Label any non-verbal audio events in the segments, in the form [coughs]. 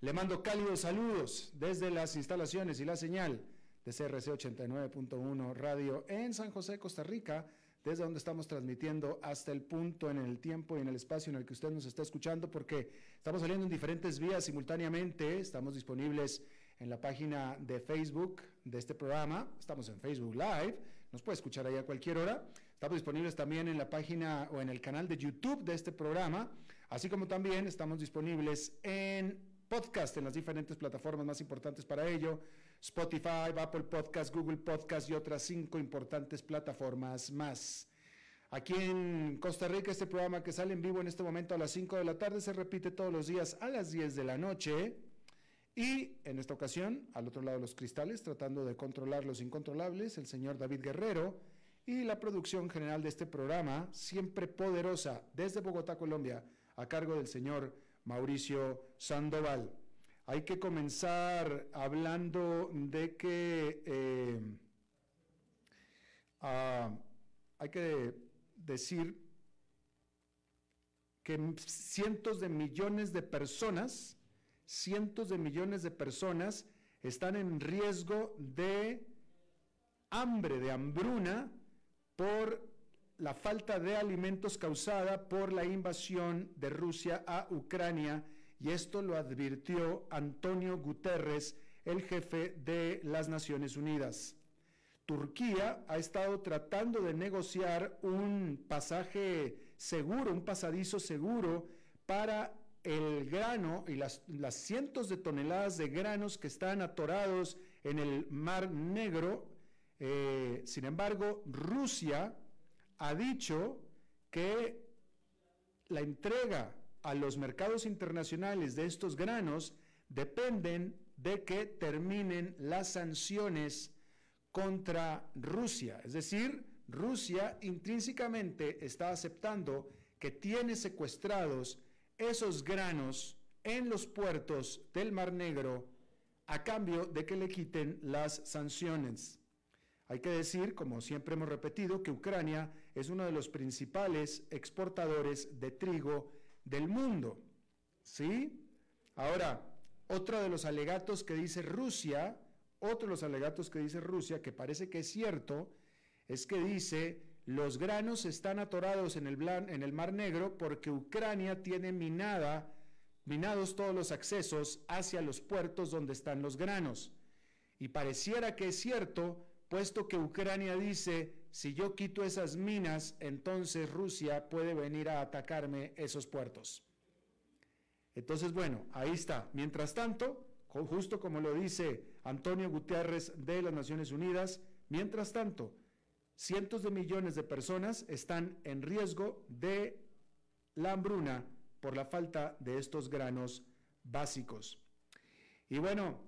Le mando cálidos saludos desde las instalaciones y la señal de CRC 89.1 Radio en San José, Costa Rica, desde donde estamos transmitiendo hasta el punto en el tiempo y en el espacio en el que usted nos está escuchando, porque estamos saliendo en diferentes vías simultáneamente, estamos disponibles en la página de Facebook de este programa, estamos en Facebook Live, nos puede escuchar ahí a cualquier hora, estamos disponibles también en la página o en el canal de YouTube de este programa, así como también estamos disponibles en podcast en las diferentes plataformas más importantes para ello, Spotify, Apple Podcast, Google Podcast y otras cinco importantes plataformas más. Aquí en Costa Rica, este programa que sale en vivo en este momento a las 5 de la tarde se repite todos los días a las 10 de la noche. Y en esta ocasión, al otro lado de los cristales, tratando de controlar los incontrolables, el señor David Guerrero y la producción general de este programa, siempre poderosa, desde Bogotá, Colombia, a cargo del señor Mauricio Sandoval. Hay que comenzar hablando de que eh, ah, hay que decir que cientos de millones de personas, cientos de millones de personas están en riesgo de hambre, de hambruna, por la falta de alimentos causada por la invasión de Rusia a Ucrania y esto lo advirtió Antonio Guterres, el jefe de las Naciones Unidas. Turquía ha estado tratando de negociar un pasaje seguro, un pasadizo seguro para el grano y las, cientos de toneladas de granos que están atorados en el Mar Negro. Eh, sin embargo, Rusia ha dicho que la entrega a los mercados internacionales de estos granos dependen de que terminen las sanciones contra Rusia. Es decir, Rusia intrínsecamente está aceptando que tiene secuestrados esos granos en los puertos del Mar Negro a cambio de que le quiten las sanciones. Hay que decir, como siempre hemos repetido, que Ucrania es uno de los principales exportadores de trigo del mundo. ¿Sí? Ahora, otro de los alegatos que dice Rusia, otro de los alegatos que dice Rusia, que parece que es cierto, es que dice, los granos están atorados en el, Mar Negro porque Ucrania tiene minada, minados todos los accesos hacia los puertos donde están los granos. Y pareciera que es cierto, puesto que Ucrania dice, si yo quito esas minas, entonces Rusia puede venir a atacarme esos puertos. Entonces, bueno, ahí está. Mientras tanto, justo como lo dice Antonio Gutiérrez de las Naciones Unidas, mientras tanto, cientos de millones de personas están en riesgo de la hambruna por la falta de estos granos básicos. Y bueno,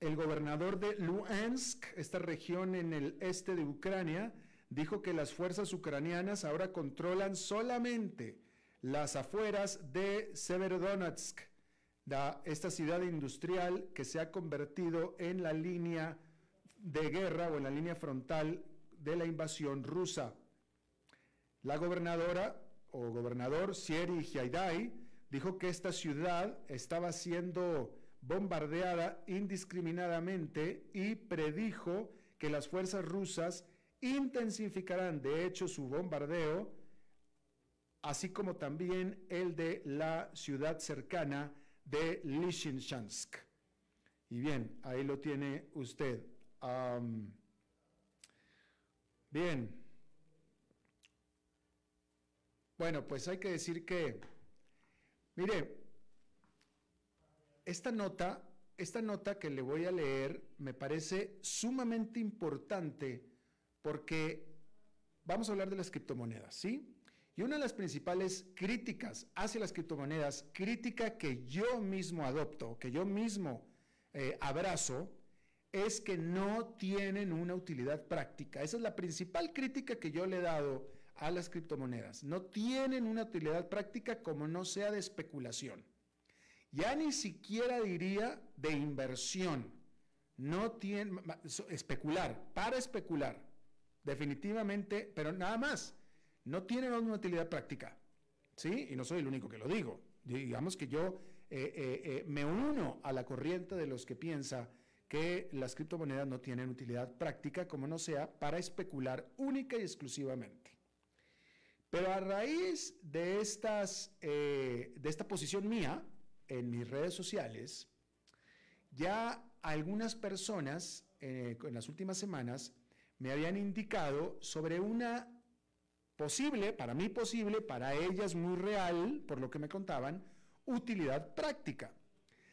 el gobernador de Luhansk, esta región en el este de Ucrania, dijo que las fuerzas ucranianas ahora controlan solamente las afueras de Severodonetsk, esta ciudad industrial que se ha convertido en la línea de guerra o en la línea frontal de la invasión rusa. La gobernadora o gobernador Sieri Haidai dijo que esta ciudad estaba siendo bombardeada indiscriminadamente y predijo que las fuerzas rusas intensificarán de hecho su bombardeo, así como también el de la ciudad cercana de Lysychansk. Y bien, ahí lo tiene usted. bien. Bueno, pues hay que decir que, mire, esta nota, esta nota que le voy a leer me parece sumamente importante porque vamos a hablar de las criptomonedas, ¿sí? Y una de las principales críticas hacia las criptomonedas, crítica que yo mismo adopto, que yo mismo eh, abrazo, es que no tienen una utilidad práctica. Esa es la principal crítica que yo le he dado a las criptomonedas. No tienen una utilidad práctica como no sea de especulación. Ya ni siquiera diría de inversión. No tienen, especular, para especular. Definitivamente, pero nada más. No tienen una utilidad práctica. ¿Sí? Y no soy el único que lo digo. Digamos que yo eh, eh, eh, me uno a la corriente de los que piensa que las criptomonedas no tienen utilidad práctica como no sea para especular única y exclusivamente. Pero a raíz de, estas, de esta posición mía, en mis redes sociales, ya algunas personas en las últimas semanas me habían indicado sobre una posible, para mí posible, para ellas muy real, por lo que me contaban, utilidad práctica.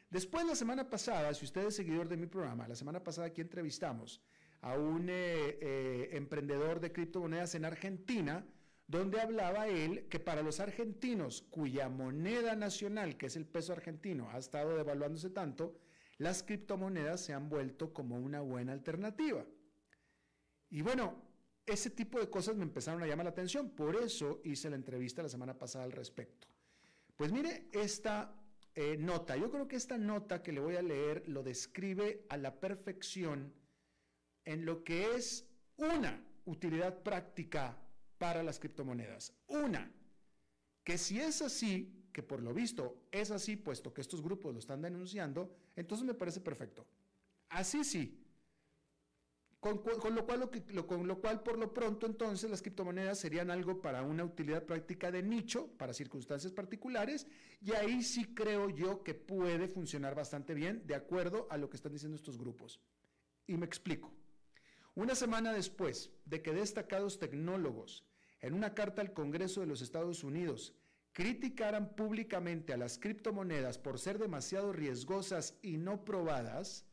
Después, la semana pasada, si usted es seguidor de mi programa, la semana pasada aquí entrevistamos a un eh, eh, emprendedor de criptomonedas en Argentina, donde hablaba él que para los argentinos cuya moneda nacional, que es el peso argentino, ha estado devaluándose tanto, las criptomonedas se han vuelto como una buena alternativa. Y bueno, ese tipo de cosas me empezaron a llamar la atención, por eso hice la entrevista la semana pasada al respecto. Pues mire esta eh, nota, yo creo que esta nota que le voy a leer lo describe a la perfección en lo que es una utilidad práctica para las criptomonedas. Una, que si es así, que por lo visto es así, puesto que estos grupos lo están denunciando, entonces me parece perfecto. Así sí. Con, lo cual, por lo pronto, entonces las criptomonedas serían algo para una utilidad práctica de nicho, para circunstancias particulares, y ahí sí creo yo que puede funcionar bastante bien, de acuerdo a lo que están diciendo estos grupos. Y me explico. Una semana después de que destacados tecnólogos en una carta al Congreso de los Estados Unidos criticaran públicamente a las criptomonedas por ser demasiado riesgosas y no probadas,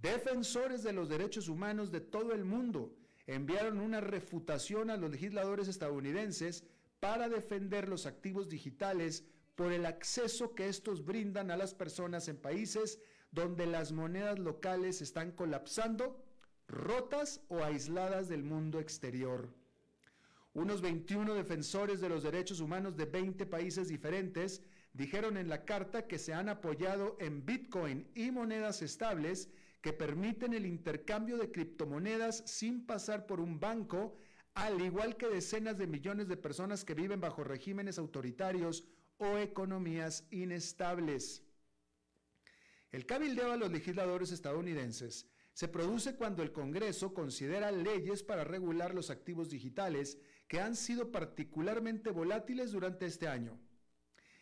defensores de los derechos humanos de todo el mundo enviaron una refutación a los legisladores estadounidenses para defender los activos digitales por el acceso que estos brindan a las personas en países donde las monedas locales están colapsando, rotas o aisladas del mundo exterior. Unos 21 defensores de los derechos humanos de 20 países diferentes dijeron en la carta que se han apoyado en Bitcoin y monedas estables que permiten el intercambio de criptomonedas sin pasar por un banco, al igual que decenas de millones de personas que viven bajo regímenes autoritarios o economías inestables. El cabildeo a los legisladores estadounidenses se produce cuando el Congreso considera leyes para regular los activos digitales que han sido particularmente volátiles durante este año.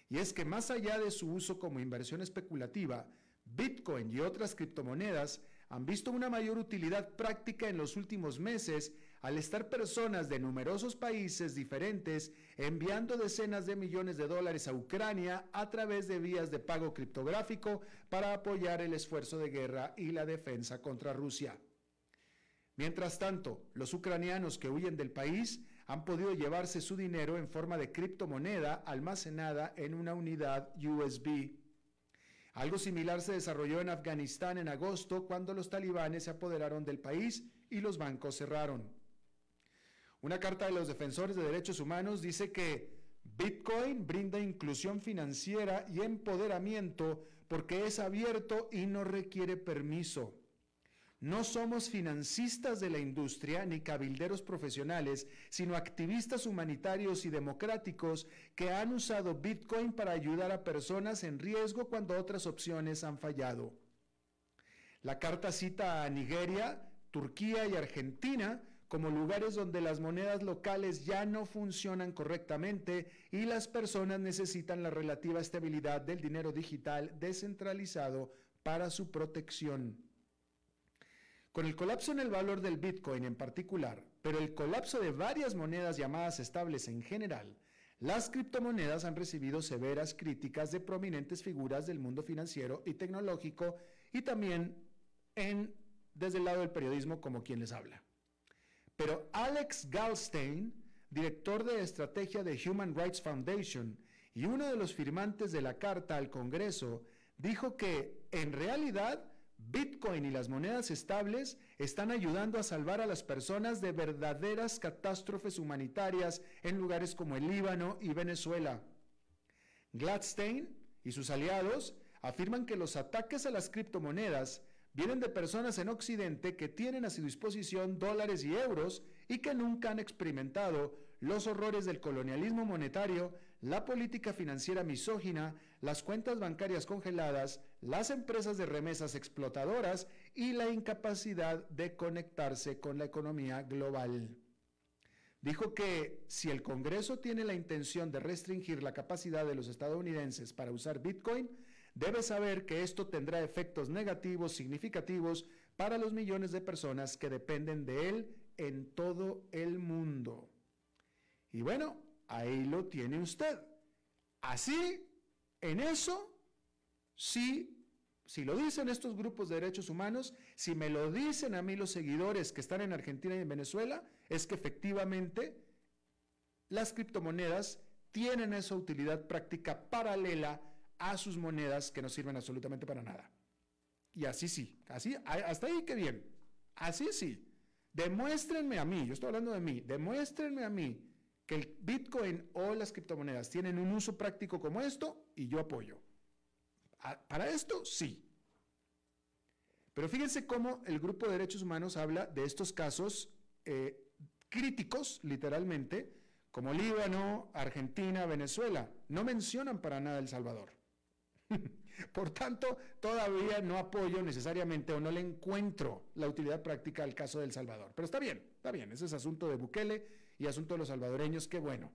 Y es que más allá de su uso como inversión especulativa, Bitcoin y otras criptomonedas han visto una mayor utilidad práctica en los últimos meses al estar personas de numerosos países diferentes enviando decenas de millones de dólares a Ucrania a través de vías de pago criptográfico para apoyar el esfuerzo de guerra y la defensa contra Rusia. Mientras tanto, los ucranianos que huyen del país han podido llevarse su dinero en forma de criptomoneda almacenada en una unidad USB. Algo similar se desarrolló en Afganistán en agosto cuando los talibanes se apoderaron del país y los bancos cerraron. Una carta de los defensores de derechos humanos dice que Bitcoin brinda inclusión financiera y empoderamiento porque es abierto y no requiere permiso. No somos financistas de la industria ni cabilderos profesionales, sino activistas humanitarios y democráticos que han usado Bitcoin para ayudar a personas en riesgo cuando otras opciones han fallado. La carta cita a Nigeria, Turquía y Argentina como lugares donde las monedas locales ya no funcionan correctamente y las personas necesitan la relativa estabilidad del dinero digital descentralizado para su protección. Con el colapso en el valor del Bitcoin en particular, pero el colapso de varias monedas llamadas estables en general, las criptomonedas han recibido severas críticas de prominentes figuras del mundo financiero y tecnológico y también en, desde el lado del periodismo como quien les habla. Pero Alex Galstein, director de estrategia de Human Rights Foundation y uno de los firmantes de la carta al Congreso, dijo que en realidad Bitcoin y las monedas estables están ayudando a salvar a las personas de verdaderas catástrofes humanitarias en lugares como el Líbano y Venezuela. Gladstein y sus aliados afirman que los ataques a las criptomonedas vienen de personas en Occidente que tienen a su disposición dólares y euros y que nunca han experimentado los horrores del colonialismo monetario, la política financiera misógina, las cuentas bancarias congeladas, las empresas de remesas explotadoras y la incapacidad de conectarse con la economía global. Dijo que si el Congreso tiene la intención de restringir la capacidad de los estadounidenses para usar Bitcoin, debe saber que esto tendrá efectos negativos significativos para los millones de personas que dependen de él en todo el mundo. Y bueno, ahí lo tiene usted. Así, en eso, sí, si lo dicen estos grupos de derechos humanos, si me lo dicen a mí los seguidores que están en Argentina y en Venezuela, es que efectivamente las criptomonedas tienen esa utilidad práctica paralela a sus monedas que no sirven absolutamente para nada. Y así sí, así, hasta ahí que bien, así sí. Demuéstrenme a mí, yo estoy hablando de mí, demuéstrenme a mí que el Bitcoin o las criptomonedas tienen un uso práctico como esto y yo apoyo. Para esto, sí. Pero fíjense cómo el grupo de derechos humanos habla de estos casos eh, críticos, literalmente, como Líbano, Argentina, Venezuela. No mencionan para nada El Salvador. [laughs] Por tanto, todavía no apoyo necesariamente o no le encuentro la utilidad práctica al caso de El Salvador. Pero está bien, está bien, ese es asunto de Bukele y asunto de los salvadoreños, qué bueno.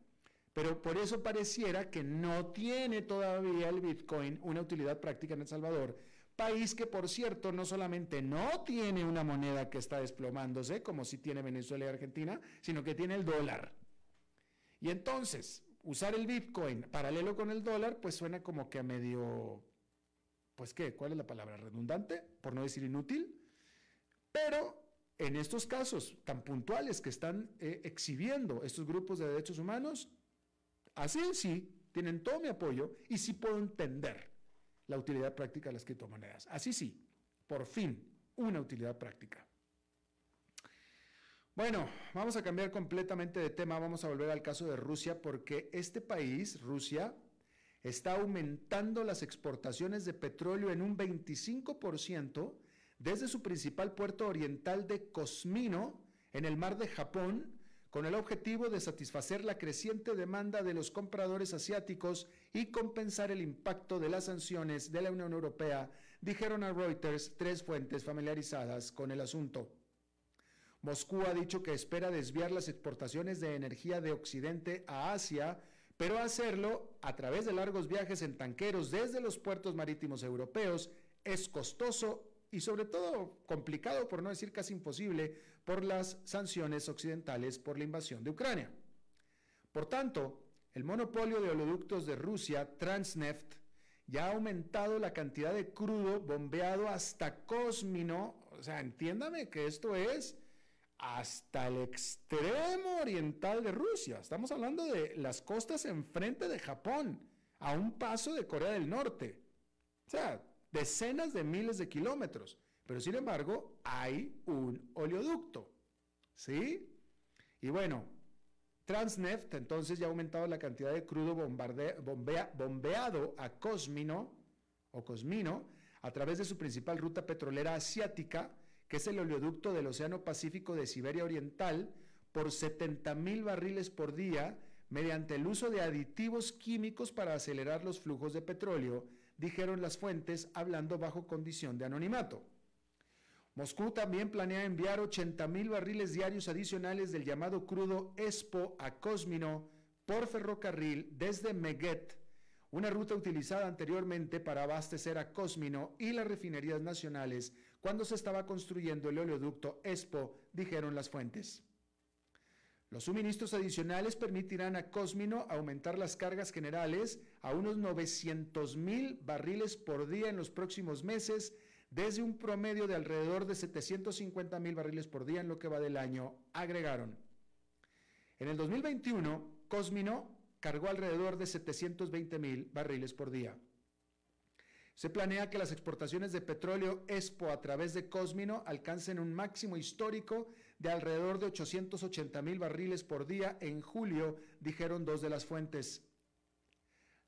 Pero por eso pareciera que no tiene todavía el Bitcoin una utilidad práctica en El Salvador, país que por cierto no solamente no tiene una moneda que está desplomándose, como si tiene Venezuela y Argentina, sino que tiene el dólar. Y entonces, usar el Bitcoin paralelo con el dólar, pues suena como que a medio, pues qué, ¿cuál es la palabra? Redundante, por no decir inútil. Pero en estos casos tan puntuales que están eh, exhibiendo estos grupos de derechos humanos, así sí, tienen todo mi apoyo y sí puedo entender la utilidad práctica de las criptomonedas. Así sí, por fin, una utilidad práctica. Bueno, vamos a cambiar completamente de tema, vamos a volver al caso de Rusia porque este país, Rusia, está aumentando las exportaciones de petróleo en un 25% desde su principal puerto oriental de Cosmino, en el mar de Japón, con el objetivo de satisfacer la creciente demanda de los compradores asiáticos y compensar el impacto de las sanciones de la Unión Europea, dijeron a Reuters tres fuentes familiarizadas con el asunto. Moscú ha dicho que espera desviar las exportaciones de energía de Occidente a Asia, pero hacerlo a través de largos viajes en tanqueros desde los puertos marítimos europeos es costoso y sobre todo complicado, por no decir casi imposible, por las sanciones occidentales por la invasión de Ucrania. Por tanto, el monopolio de oleoductos de Rusia, Transneft, ya ha aumentado la cantidad de crudo bombeado hasta Cosmino, o sea, entiéndame que esto es hasta el extremo oriental de Rusia. Estamos hablando de las costas enfrente de Japón, a un paso de Corea del Norte. O sea, decenas de miles de kilómetros, pero sin embargo hay un oleoducto. ¿Sí? Y bueno, Transneft entonces ya ha aumentado la cantidad de crudo bombeado a Cosmino o Cosmino a través de su principal ruta petrolera asiática que es el oleoducto del Océano Pacífico de Siberia Oriental, por 70 mil barriles por día mediante el uso de aditivos químicos para acelerar los flujos de petróleo, dijeron las fuentes hablando bajo condición de anonimato. Moscú también planea enviar 80 mil barriles diarios adicionales del llamado crudo ESPO a Cosmino por ferrocarril desde Meguet, una ruta utilizada anteriormente para abastecer a Cosmino y las refinerías nacionales cuando se estaba construyendo el oleoducto ESPO, dijeron las fuentes. Los suministros adicionales permitirán a Cosmino aumentar las cargas generales a unos 900 mil barriles por día en los próximos meses, desde un promedio de alrededor de 750 mil barriles por día en lo que va del año, agregaron. En el 2021, Cosmino cargó alrededor de 720 mil barriles por día. Se planea que las exportaciones de petróleo ESPO a través de Cosmino alcancen un máximo histórico de alrededor de 880 mil barriles por día en julio, dijeron dos de las fuentes.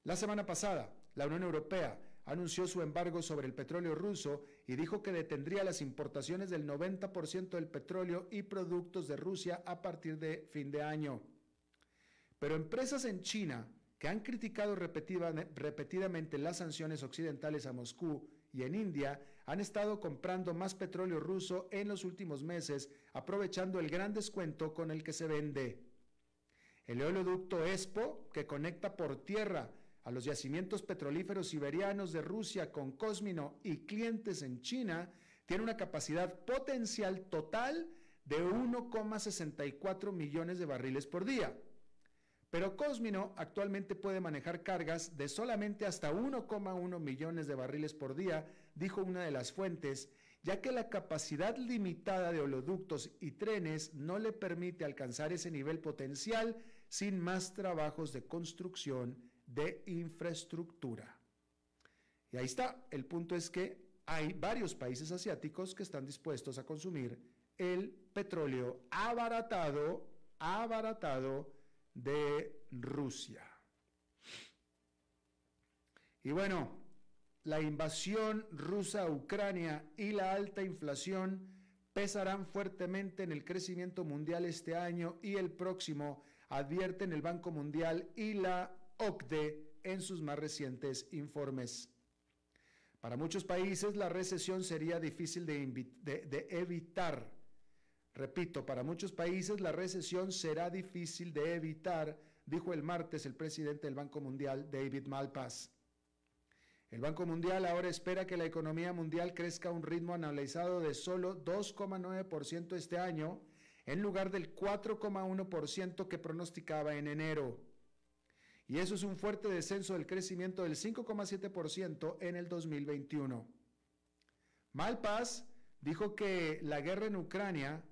La semana pasada, la Unión Europea anunció su embargo sobre el petróleo ruso y dijo que detendría las importaciones del 90% del petróleo y productos de Rusia a partir de fin de año. Pero empresas en China que han criticado repetidamente las sanciones occidentales a Moscú y en India han estado comprando más petróleo ruso en los últimos meses, aprovechando el gran descuento con el que se vende. El oleoducto ESPO, que conecta por tierra a los yacimientos petrolíferos siberianos de Rusia con Cosmino y clientes en China, tiene una capacidad potencial total de 1,64 millones de barriles por día. Pero Cosmino actualmente puede manejar cargas de solamente hasta 1,1 millones de barriles por día, dijo una de las fuentes, ya que la capacidad limitada de oleoductos y trenes no le permite alcanzar ese nivel potencial sin más trabajos de construcción de infraestructura. Y ahí está, el punto es que hay varios países asiáticos que están dispuestos a consumir el petróleo abaratado, abaratado, de Rusia. Y bueno, la invasión rusa a Ucrania y la alta inflación pesarán fuertemente en el crecimiento mundial este año y el próximo, advierten el Banco Mundial y la OCDE en sus más recientes informes. Para muchos países la recesión sería difícil de, de evitar Repito, para muchos países la recesión será difícil de evitar, dijo el martes el presidente del Banco Mundial, David Malpass. El Banco Mundial ahora espera que la economía mundial crezca a un ritmo analizado de solo 2,9% este año, en lugar del 4,1% que pronosticaba en enero. Y eso es un fuerte descenso del crecimiento del 5,7% en el 2021. Malpass dijo que la guerra en Ucrania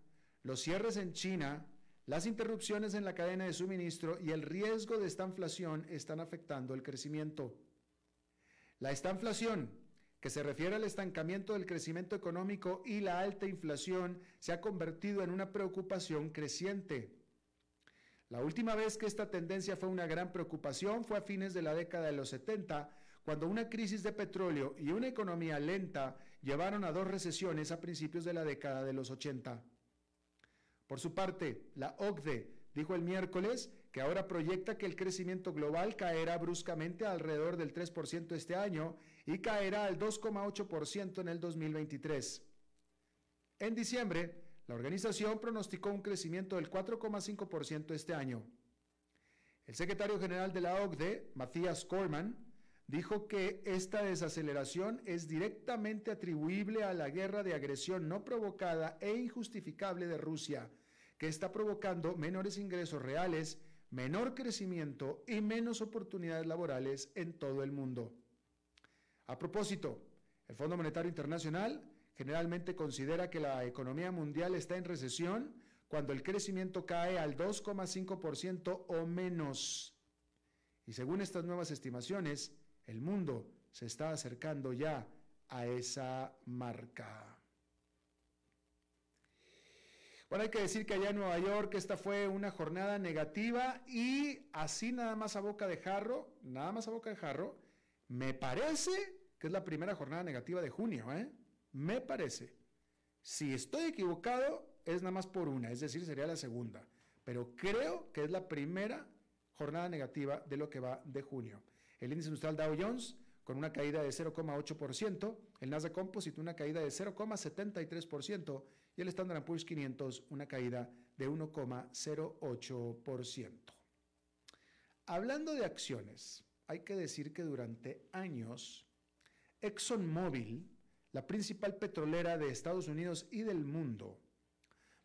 los cierres en China, las interrupciones en la cadena de suministro y el riesgo de esta inflación están afectando el crecimiento. La estanflación, que se refiere al estancamiento del crecimiento económico y la alta inflación, se ha convertido en una preocupación creciente. La última vez que esta tendencia fue una gran preocupación fue a fines de la década de los 70, cuando una crisis de petróleo y una economía lenta llevaron a dos recesiones a principios de la década de los 80. Por su parte, la OCDE dijo el miércoles que ahora proyecta que el crecimiento global caerá bruscamente alrededor del 3% este año y caerá al 2,8% en el 2023. En diciembre, la organización pronosticó un crecimiento del 4,5% este año. El secretario general de la OCDE, Matthias Corman, dijo que esta desaceleración es directamente atribuible a la guerra de agresión no provocada e injustificable de Rusia que está provocando menores ingresos reales, menor crecimiento y menos oportunidades laborales en todo el mundo. A propósito, el Fondo Monetario Internacional generalmente considera que la economía mundial está en recesión cuando el crecimiento cae al 2,5% o menos. Y según estas nuevas estimaciones, el mundo se está acercando ya a esa marca. Bueno, hay que decir que allá en Nueva York esta fue una jornada negativa y así nada más a boca de jarro, nada más a boca de jarro, me parece que es la primera jornada negativa de junio, ¿eh? Me parece Si estoy equivocado, es nada más por una, es decir, sería la segunda. Pero creo que es la primera jornada negativa de lo que va de junio. El índice industrial Dow Jones con una caída de 0,8%, el Nasdaq Composite una caída de 0,73% y el Standard Poor's 500 una caída de 1,08%. Hablando de acciones, hay que decir que durante años ExxonMobil, la principal petrolera de Estados Unidos y del mundo,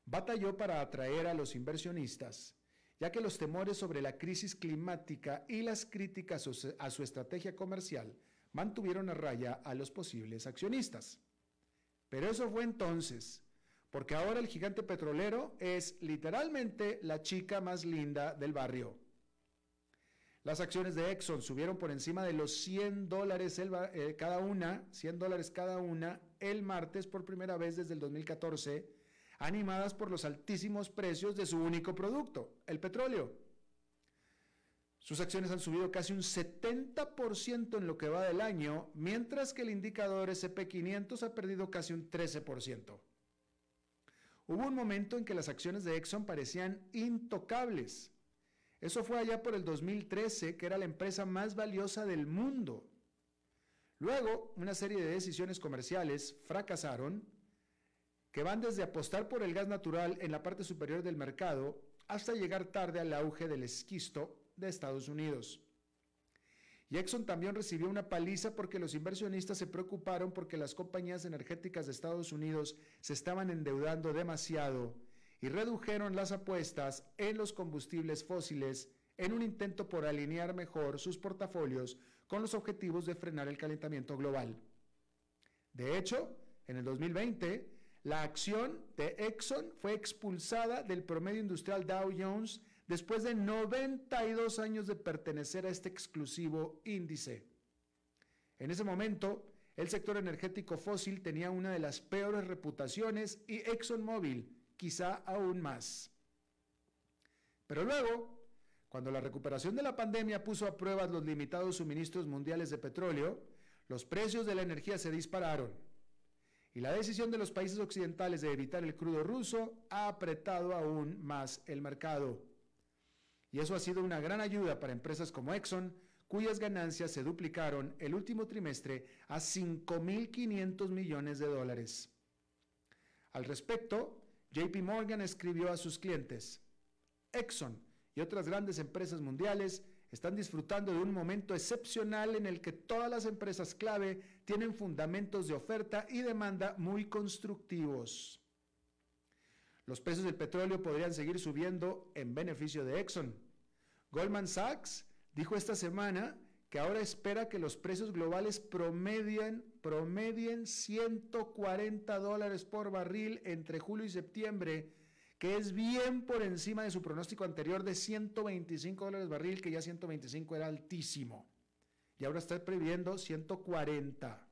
batalló para atraer a los inversionistas, ya que los temores sobre la crisis climática y las críticas a su estrategia comercial mantuvieron a raya a los posibles accionistas. Pero eso fue entonces, porque ahora el gigante petrolero es literalmente la chica más linda del barrio. Las acciones de Exxon subieron por encima de los 100 dólares eh, cada una, 100 dólares cada una, el martes por primera vez desde el 2014, animadas por los altísimos precios de su único producto, el petróleo. Sus acciones han subido casi un 70% en lo que va del año, mientras que el indicador SP500 ha perdido casi un 13%. Hubo un momento en que las acciones de Exxon parecían intocables eso fue allá por el 2013, que era la empresa más valiosa del mundo. Luego, una serie de decisiones comerciales fracasaron, que van desde apostar por el gas natural en la parte superior del mercado hasta llegar tarde al auge del esquisto de Estados Unidos. Exxon también recibió una paliza porque los inversionistas se preocuparon porque las compañías energéticas de Estados Unidos se estaban endeudando demasiado y redujeron las apuestas en los combustibles fósiles en un intento por alinear mejor sus portafolios con los objetivos de frenar el calentamiento global. De hecho, en el 2020, la acción de Exxon fue expulsada del promedio industrial Dow Jones después de 92 años de pertenecer a este exclusivo índice. En ese momento, el sector energético fósil tenía una de las peores reputaciones y ExxonMobil quizá aún más. Pero luego, cuando la recuperación de la pandemia puso a prueba los limitados suministros mundiales de petróleo, los precios de la energía se dispararon. Y la decisión de los países occidentales de evitar el crudo ruso ha apretado aún más el mercado. Y eso ha sido una gran ayuda para empresas como Exxon, cuyas ganancias se duplicaron el último trimestre a 5.500 millones de dólares. Al respecto, JP Morgan escribió a sus clientes, Exxon y otras grandes empresas mundiales están disfrutando de un momento excepcional en el que todas las empresas clave tienen fundamentos de oferta y demanda muy constructivos. Los precios del petróleo podrían seguir subiendo en beneficio de Exxon. Goldman Sachs dijo esta semana que ahora espera que los precios globales promedien, promedien 140 dólares por barril entre julio y septiembre, que es bien por encima de su pronóstico anterior de 125 dólares barril, que ya 125 era altísimo. Y ahora está previendo 140.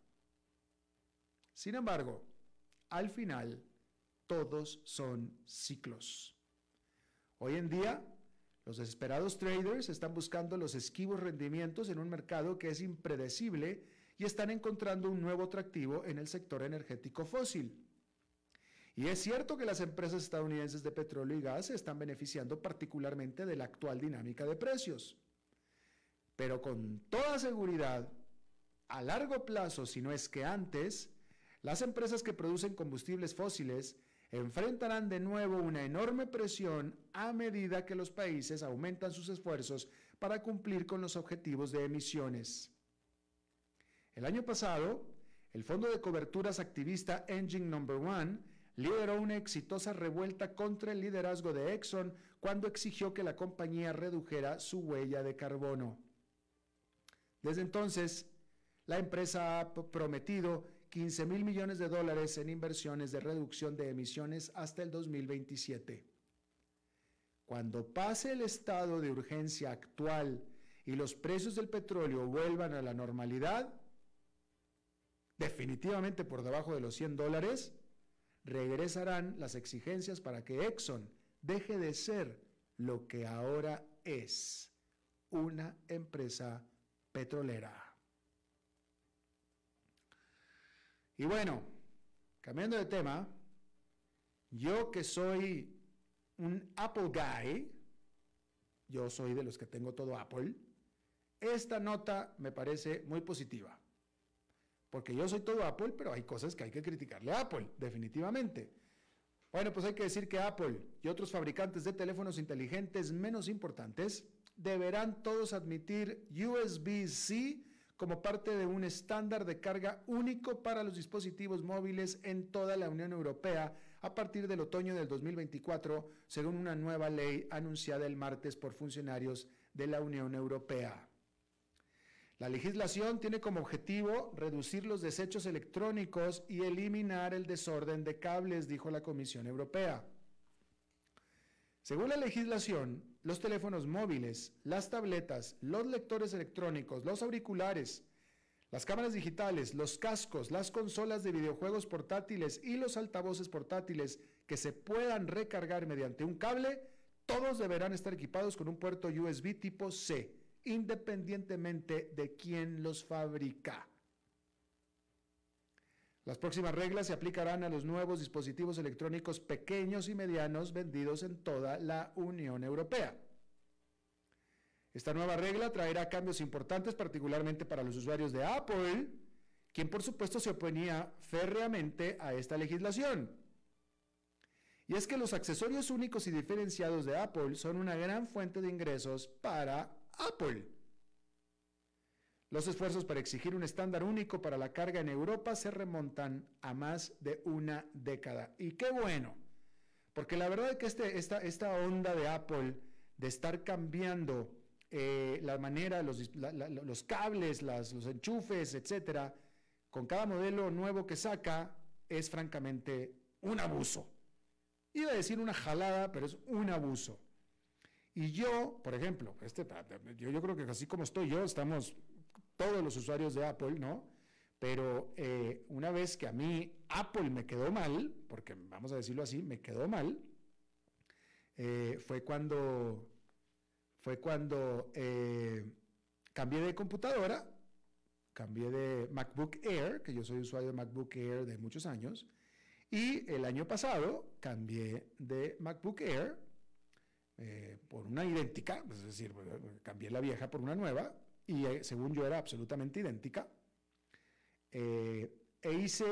Sin embargo, al final, todos son ciclos. Hoy en día, los desesperados traders están buscando los esquivos rendimientos en un mercado que es impredecible y están encontrando un nuevo atractivo en el sector energético fósil. Y es cierto que las empresas estadounidenses de petróleo y gas se están beneficiando particularmente de la actual dinámica de precios. Pero con toda seguridad, a largo plazo, si no es que antes, las empresas que producen combustibles fósiles enfrentarán de nuevo una enorme presión a medida que los países aumentan sus esfuerzos para cumplir con los objetivos de emisiones. El año pasado, el fondo de coberturas activista Engine Number One lideró una exitosa revuelta contra el liderazgo de Exxon cuando exigió que la compañía redujera su huella de carbono. Desde entonces, la empresa ha prometido 15 mil millones de dólares en inversiones de reducción de emisiones hasta el 2027. Cuando pase el estado de urgencia actual y los precios del petróleo vuelvan a la normalidad, definitivamente por debajo de los 100 dólares, regresarán las exigencias para que Exxon deje de ser lo que ahora es, una empresa petrolera. Y bueno, cambiando de tema, Yo que soy un Apple guy, yo soy de los que tengo todo Apple, esta nota me parece muy positiva. Porque yo soy todo Apple, pero hay cosas que hay que criticarle a Apple, definitivamente. Bueno, pues hay que decir que Apple y otros fabricantes de teléfonos inteligentes menos importantes deberán todos admitir USB-C como parte de un estándar de carga único para los dispositivos móviles en toda la Unión Europea a partir del otoño del 2024, según una nueva ley anunciada el martes por funcionarios de la Unión Europea. La legislación tiene como objetivo reducir los desechos electrónicos y eliminar el desorden de cables, dijo la Comisión Europea. Según la legislación, los teléfonos móviles, las tabletas, los lectores electrónicos, los auriculares, las cámaras digitales, los cascos, las consolas de videojuegos portátiles y los altavoces portátiles que se puedan recargar mediante un cable, todos deberán estar equipados con un puerto USB tipo C, independientemente de quién los fabrica. Las próximas reglas se aplicarán a los nuevos dispositivos electrónicos pequeños y medianos vendidos en toda la Unión Europea. Esta nueva regla traerá cambios importantes, particularmente para los usuarios de Apple, quien por supuesto se oponía férreamente a esta legislación. Y es que los accesorios únicos y diferenciados de Apple son una gran fuente de ingresos para Apple. Los esfuerzos para exigir un estándar único para la carga en Europa se remontan a más de una década. Y qué bueno, porque la verdad es que este, esta, onda de Apple de estar cambiando eh, la manera, los, los cables, los enchufes, etcétera, con cada modelo nuevo que saca, es francamente un abuso. Iba a decir una jalada, pero es un abuso. Y yo, por ejemplo, este, yo, yo creo que así como estoy yo, estamos todos los usuarios de Apple, ¿no? Pero eh, una vez que a mí Apple me quedó mal, porque vamos a decirlo así, me quedó mal, eh, fue cuando fue cuando eh, cambié de computadora, cambié de MacBook Air, que yo soy usuario de MacBook Air de muchos años, y el año pasado cambié de MacBook Air por una idéntica, es decir, cambié la vieja por una nueva, y eh, según yo era absolutamente idéntica. e hice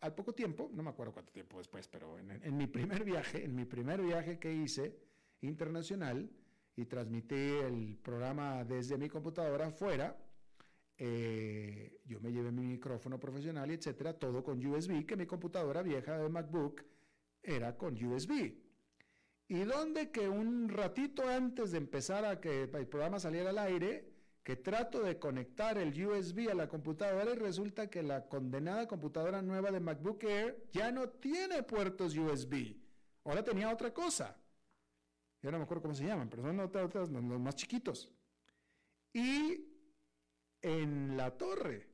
al poco tiempo, no me acuerdo cuánto tiempo después, pero en mi primer viaje, en mi primer viaje que hice internacional, y transmití el programa desde mi computadora afuera. Eh, yo me llevé mi micrófono profesional etcétera, todo con USB, que mi computadora vieja de MacBook era con USB. Y donde que un ratito antes de empezar a que el programa saliera al aire, que trato de conectar el USB a la computadora y resulta que la condenada computadora nueva de MacBook Air ya no tiene puertos USB. Ahora tenía otra cosa ya no me acuerdo cómo se llaman, pero son otras, los más chiquitos. Y en la torre,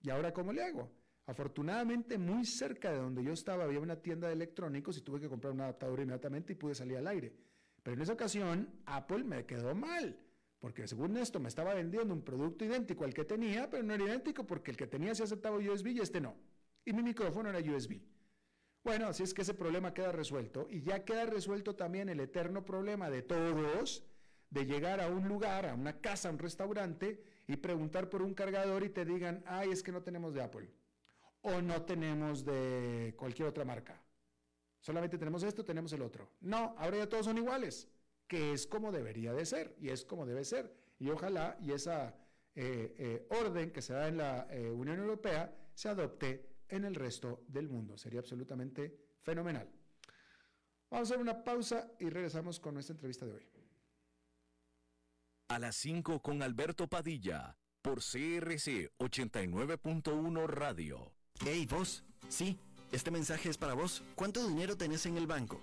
¿y ahora cómo le hago? Afortunadamente, muy cerca de donde yo estaba había una tienda de electrónicos y tuve que comprar un adaptador inmediatamente y pude salir al aire. Pero en esa ocasión, Apple me quedó mal, porque según esto me estaba vendiendo un producto idéntico al que tenía, pero no era idéntico porque el que tenía se aceptaba USB y este no. Y mi micrófono era USB. Bueno, así es que ese problema queda resuelto y ya queda resuelto también el eterno problema de todos de llegar a un lugar, a una casa, a un restaurante y preguntar por un cargador y te digan, ay, es que no tenemos de Apple o no tenemos de cualquier otra marca. Solamente tenemos esto, tenemos el otro. No, ahora ya todos son iguales, que es como debería de ser y es como debe ser. Y ojalá y esa eh, eh, orden que se da en la eh, Unión Europea se adopte en el resto del mundo. Sería absolutamente fenomenal. Vamos a hacer una pausa y regresamos con nuestra entrevista de hoy. A las 5 con Alberto Padilla, por CRC 89.1 Radio. Hey, vos. Sí, este mensaje es para vos. ¿Cuánto dinero tenés en el banco?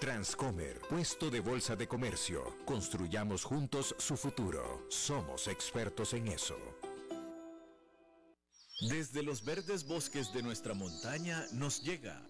Transcomer, puesto de bolsa de comercio. Construyamos juntos su futuro. Somos expertos en eso. Desde los verdes bosques de nuestra montaña nos llega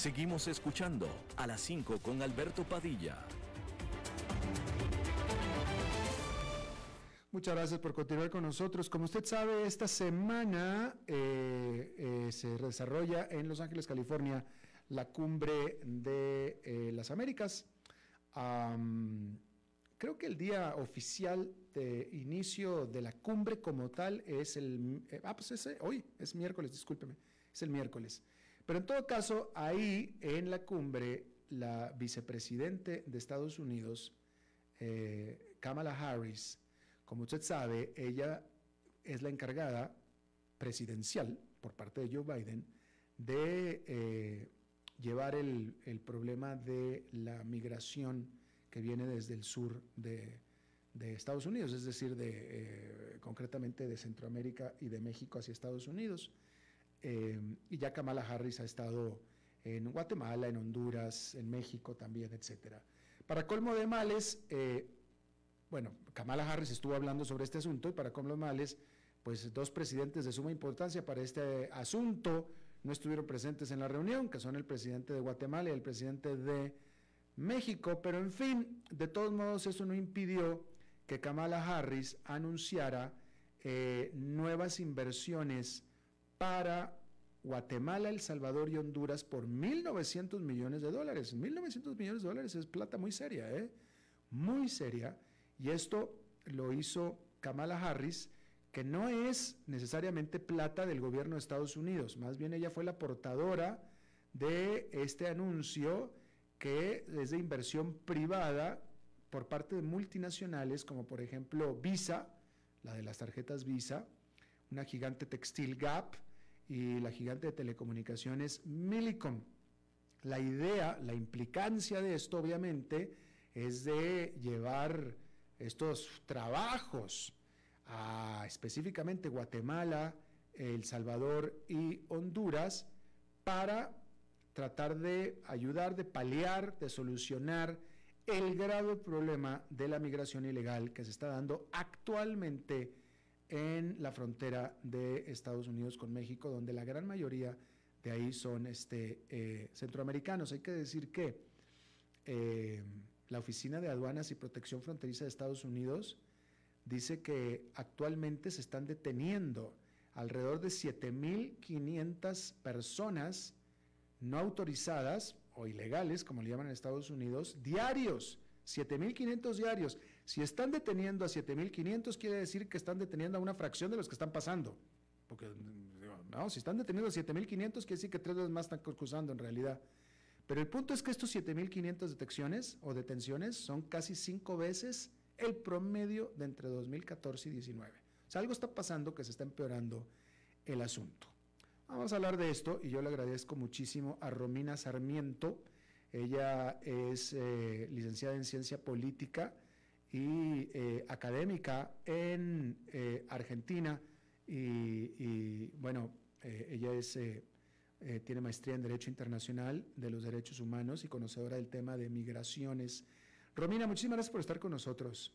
Seguimos escuchando a las 5 con Alberto Padilla. Muchas gracias por continuar con nosotros. Como usted sabe, esta semana eh, eh, se desarrolla en Los Ángeles, California, la cumbre de eh, las Américas. Creo que el día oficial de inicio de la cumbre como tal es el... Eh, ah, pues ese, hoy, es miércoles, discúlpeme, es el miércoles. Pero en todo caso, ahí en la cumbre, la vicepresidente de Estados Unidos, eh, Kamala Harris, como usted sabe, ella es la encargada presidencial por parte de Joe Biden de llevar el, problema de la migración que viene desde el sur de, Estados Unidos, es decir, de, eh, concretamente de Centroamérica y de México hacia Estados Unidos. Eh, y ya Kamala Harris ha estado en Guatemala, en Honduras, en México también, etc. Para colmo de males, eh, bueno, Kamala Harris estuvo hablando sobre este asunto y para colmo de males, pues dos presidentes de suma importancia para este asunto, no estuvieron presentes en la reunión, que son el presidente de Guatemala y el presidente de México, pero en fin, de todos modos eso no impidió que Kamala Harris anunciara eh, nuevas inversiones para Guatemala, El Salvador y Honduras por 1.900 millones de dólares. 1.900 millones de dólares es plata muy seria, ¿eh? Muy seria. Y esto lo hizo Kamala Harris que no es necesariamente plata del gobierno de Estados Unidos, más bien ella fue la portadora de este anuncio que es de inversión privada por parte de multinacionales como por ejemplo Visa, la de las tarjetas Visa, una gigante textil Gap y la gigante de telecomunicaciones Millicom. La idea, la implicancia de esto obviamente es de llevar estos trabajos específicamente Guatemala, El Salvador y Honduras para tratar de ayudar, de paliar, de solucionar el grave problema de la migración ilegal que se está dando actualmente en la frontera de Estados Unidos con México, donde la gran mayoría de ahí son este, eh, centroamericanos. Hay que decir que eh, la Oficina de Aduanas y Protección Fronteriza de Estados Unidos dice que actualmente se están deteniendo alrededor de 7.500 personas no autorizadas o ilegales, como le llaman en Estados Unidos, diarios. 7.500 diarios. Si están deteniendo a 7.500, quiere decir que están deteniendo a una fracción de los que están pasando. Porque, no, si están deteniendo a 7.500, quiere decir que tres veces más están cruzando en realidad. Pero el punto es que estos 7.500 detecciones o detenciones son casi cinco veces el promedio de entre 2014 y 2019. O sea, algo está pasando que se está empeorando el asunto. Vamos a hablar de esto y yo le agradezco muchísimo a Romina Sarmiento. Ella es eh, licenciada en ciencia política y eh, académica en eh, Argentina y, bueno, ella es, tiene maestría en Derecho Internacional de los Derechos Humanos y conocedora del tema de migraciones Romina, muchísimas gracias por estar con nosotros.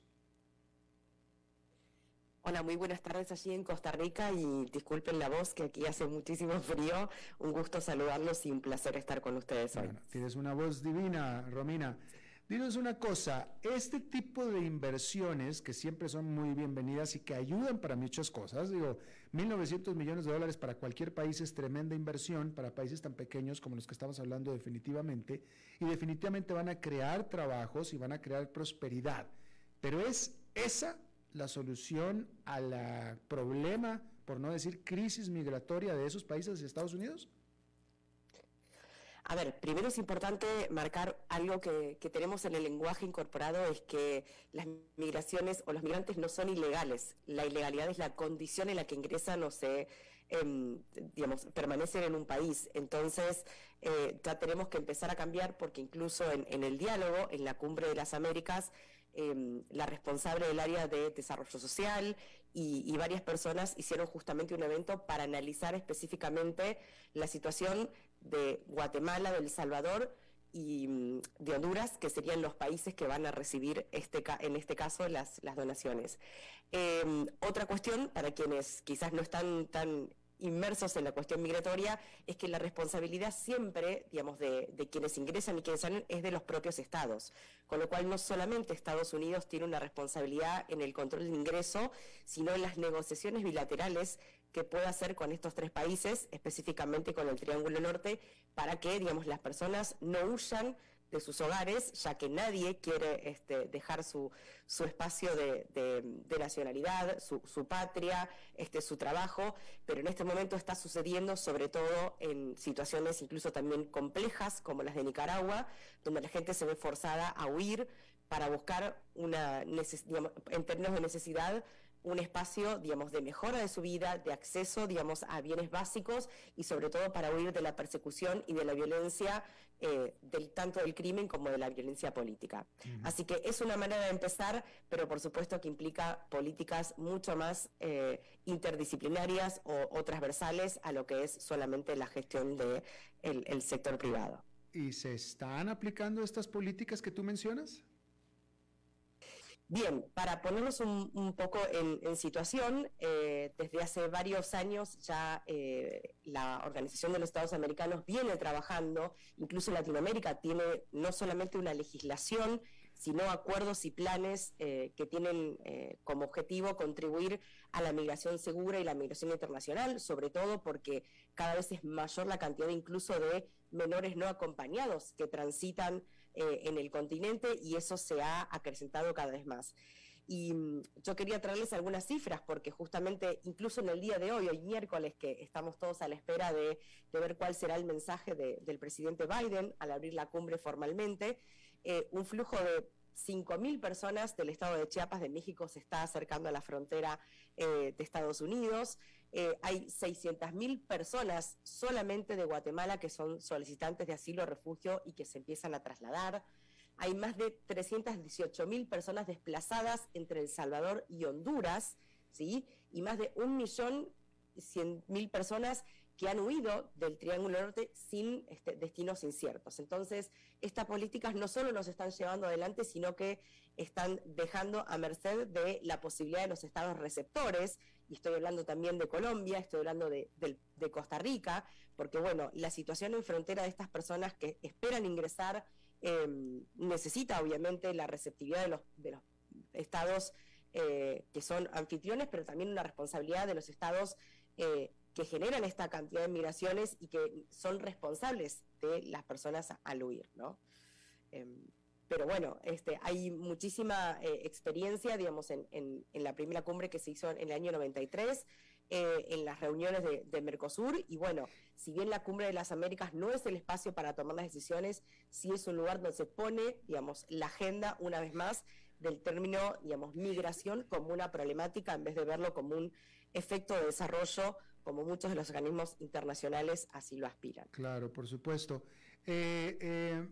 Hola, muy buenas tardes allí en Costa Rica y disculpen la voz que aquí hace muchísimo [laughs] frío. Un gusto saludarlos y un placer estar con ustedes hoy. tienes una voz divina, Romina. Dinos una cosa, este tipo de inversiones que siempre son muy bienvenidas y que ayudan para muchas cosas, digo, 1.900 millones de dólares para cualquier país es tremenda inversión, para países tan pequeños como los que estamos hablando definitivamente, y definitivamente van a crear trabajos y van a crear prosperidad. Pero es esa la solución al problema por no decir crisis migratoria de esos países hacia Estados Unidos? A ver, primero es importante marcar algo que, tenemos en el lenguaje incorporado, es que las migraciones o los migrantes no son ilegales. La ilegalidad es la condición en la que ingresan o se, em, digamos, permanecen en un país. Entonces, eh, ya tenemos que empezar a cambiar porque incluso en, el diálogo, en la Cumbre de las Américas, em, la responsable del área de desarrollo social y, varias personas hicieron justamente un evento para analizar específicamente la situación de Guatemala, de El Salvador y mm, de Honduras, que serían los países que van a recibir este, en este caso las, donaciones. Em, otra cuestión, para quienes quizás no están tan inmersos en la cuestión migratoria es que la responsabilidad siempre, digamos, de, quienes ingresan y quienes salen es de los propios estados. Con lo cual no solamente Estados Unidos tiene una responsabilidad en el control del ingreso, sino en las negociaciones bilaterales que pueda hacer con estos tres países, específicamente con el Triángulo Norte, para que, digamos, las personas no huyan de sus hogares, ya que nadie quiere este, dejar su, espacio de, nacionalidad, su, patria, este, su trabajo, pero en este momento está sucediendo sobre todo en situaciones incluso también complejas como las de Nicaragua, donde la gente se ve forzada a huir para buscar una, en términos de necesidad, un espacio, digamos, de mejora de su vida, de acceso, digamos, a bienes básicos y sobre todo para huir de la persecución y de la violencia, eh, del, tanto del crimen como de la violencia política. Así que es una manera de empezar, pero por supuesto que implica políticas mucho más eh, interdisciplinarias o, transversales a lo que es solamente la gestión del de el sector privado. ¿Y se están aplicando estas políticas que tú mencionas? Bien, para ponernos un, poco en, situación, eh, desde hace varios años ya eh, la Organización de los Estados Americanos viene trabajando, incluso Latinoamérica tiene no solamente una legislación, sino acuerdos y planes eh, que tienen como objetivo contribuir a la migración segura y la migración internacional, sobre todo porque cada vez es mayor la cantidad incluso de menores no acompañados que transitan eh, en el continente y eso se ha acrecentado cada vez más. Y mm, yo quería traerles algunas cifras porque justamente incluso en el día de hoy, hoy miércoles, que estamos todos a la espera de, ver cuál será el mensaje del presidente Biden al abrir la cumbre formalmente, eh, un flujo de 5.000 personas del estado de Chiapas de México se está acercando a la frontera eh, de Estados Unidos. Eh, hay 600.000 personas solamente de Guatemala que son solicitantes de asilo refugio y que se empiezan a trasladar. Hay más de 318.000 personas desplazadas entre El Salvador y Honduras, ¿sí? Y más de 1.100.000 personas que han huido del Triángulo Norte sin este, destinos inciertos. Entonces, estas políticas no solo nos están llevando adelante, sino que están dejando a merced de la posibilidad de los estados receptores, y estoy hablando también de Colombia, estoy hablando de, Costa Rica, porque bueno, la situación en frontera de estas personas que esperan ingresar em, necesita obviamente la receptividad de los, estados eh, que son anfitriones, pero también una responsabilidad de los estados eh, que generan esta cantidad de migraciones y que son responsables de las personas al huir, ¿no? Em, pero bueno, este, hay muchísima eh, experiencia, digamos, en, la primera cumbre que se hizo en el año 93, eh, en las reuniones de, Mercosur, y bueno, si bien la cumbre de las Américas no es el espacio para tomar las decisiones, sí es un lugar donde se pone, digamos, la agenda una vez más del término, digamos, migración como una problemática en vez de verlo como un efecto de desarrollo como muchos de los organismos internacionales así lo aspiran. Claro, por supuesto. Eh, eh,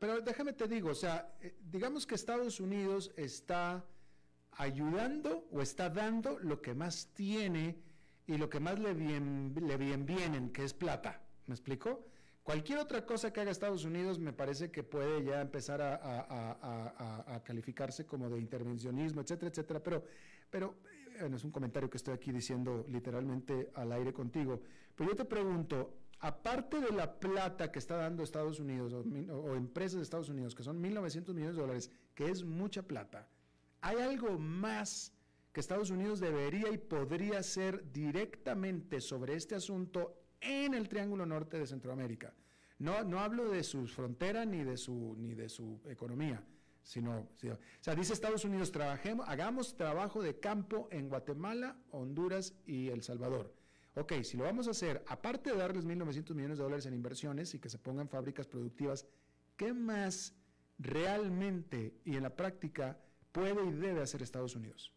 pero déjame te digo, o sea, eh, digamos que Estados Unidos está ayudando o está dando lo que más tiene y lo que más le bien, le bien vienen, que es plata. ¿Me explico? Cualquier otra cosa que haga Estados Unidos me parece que puede ya empezar a, calificarse como de intervencionismo, etcétera, etcétera. Pero, bueno, es un comentario que estoy aquí diciendo literalmente al aire contigo, pero yo te pregunto, aparte de la plata que está dando Estados Unidos o, empresas de Estados Unidos, que son 1.900 millones de dólares, que es mucha plata, ¿hay algo más que Estados Unidos debería y podría hacer directamente sobre este asunto en el Triángulo Norte de Centroamérica? No, no hablo de su frontera ni de su, ni de su economía, sino, o sea, dice Estados Unidos, trabajemos, hagamos trabajo de campo en Guatemala, Honduras y El Salvador. Ok, si lo vamos a hacer, aparte de darles 1.900 millones de dólares en inversiones y que se pongan fábricas productivas, ¿qué más realmente y en la práctica puede y debe hacer Estados Unidos?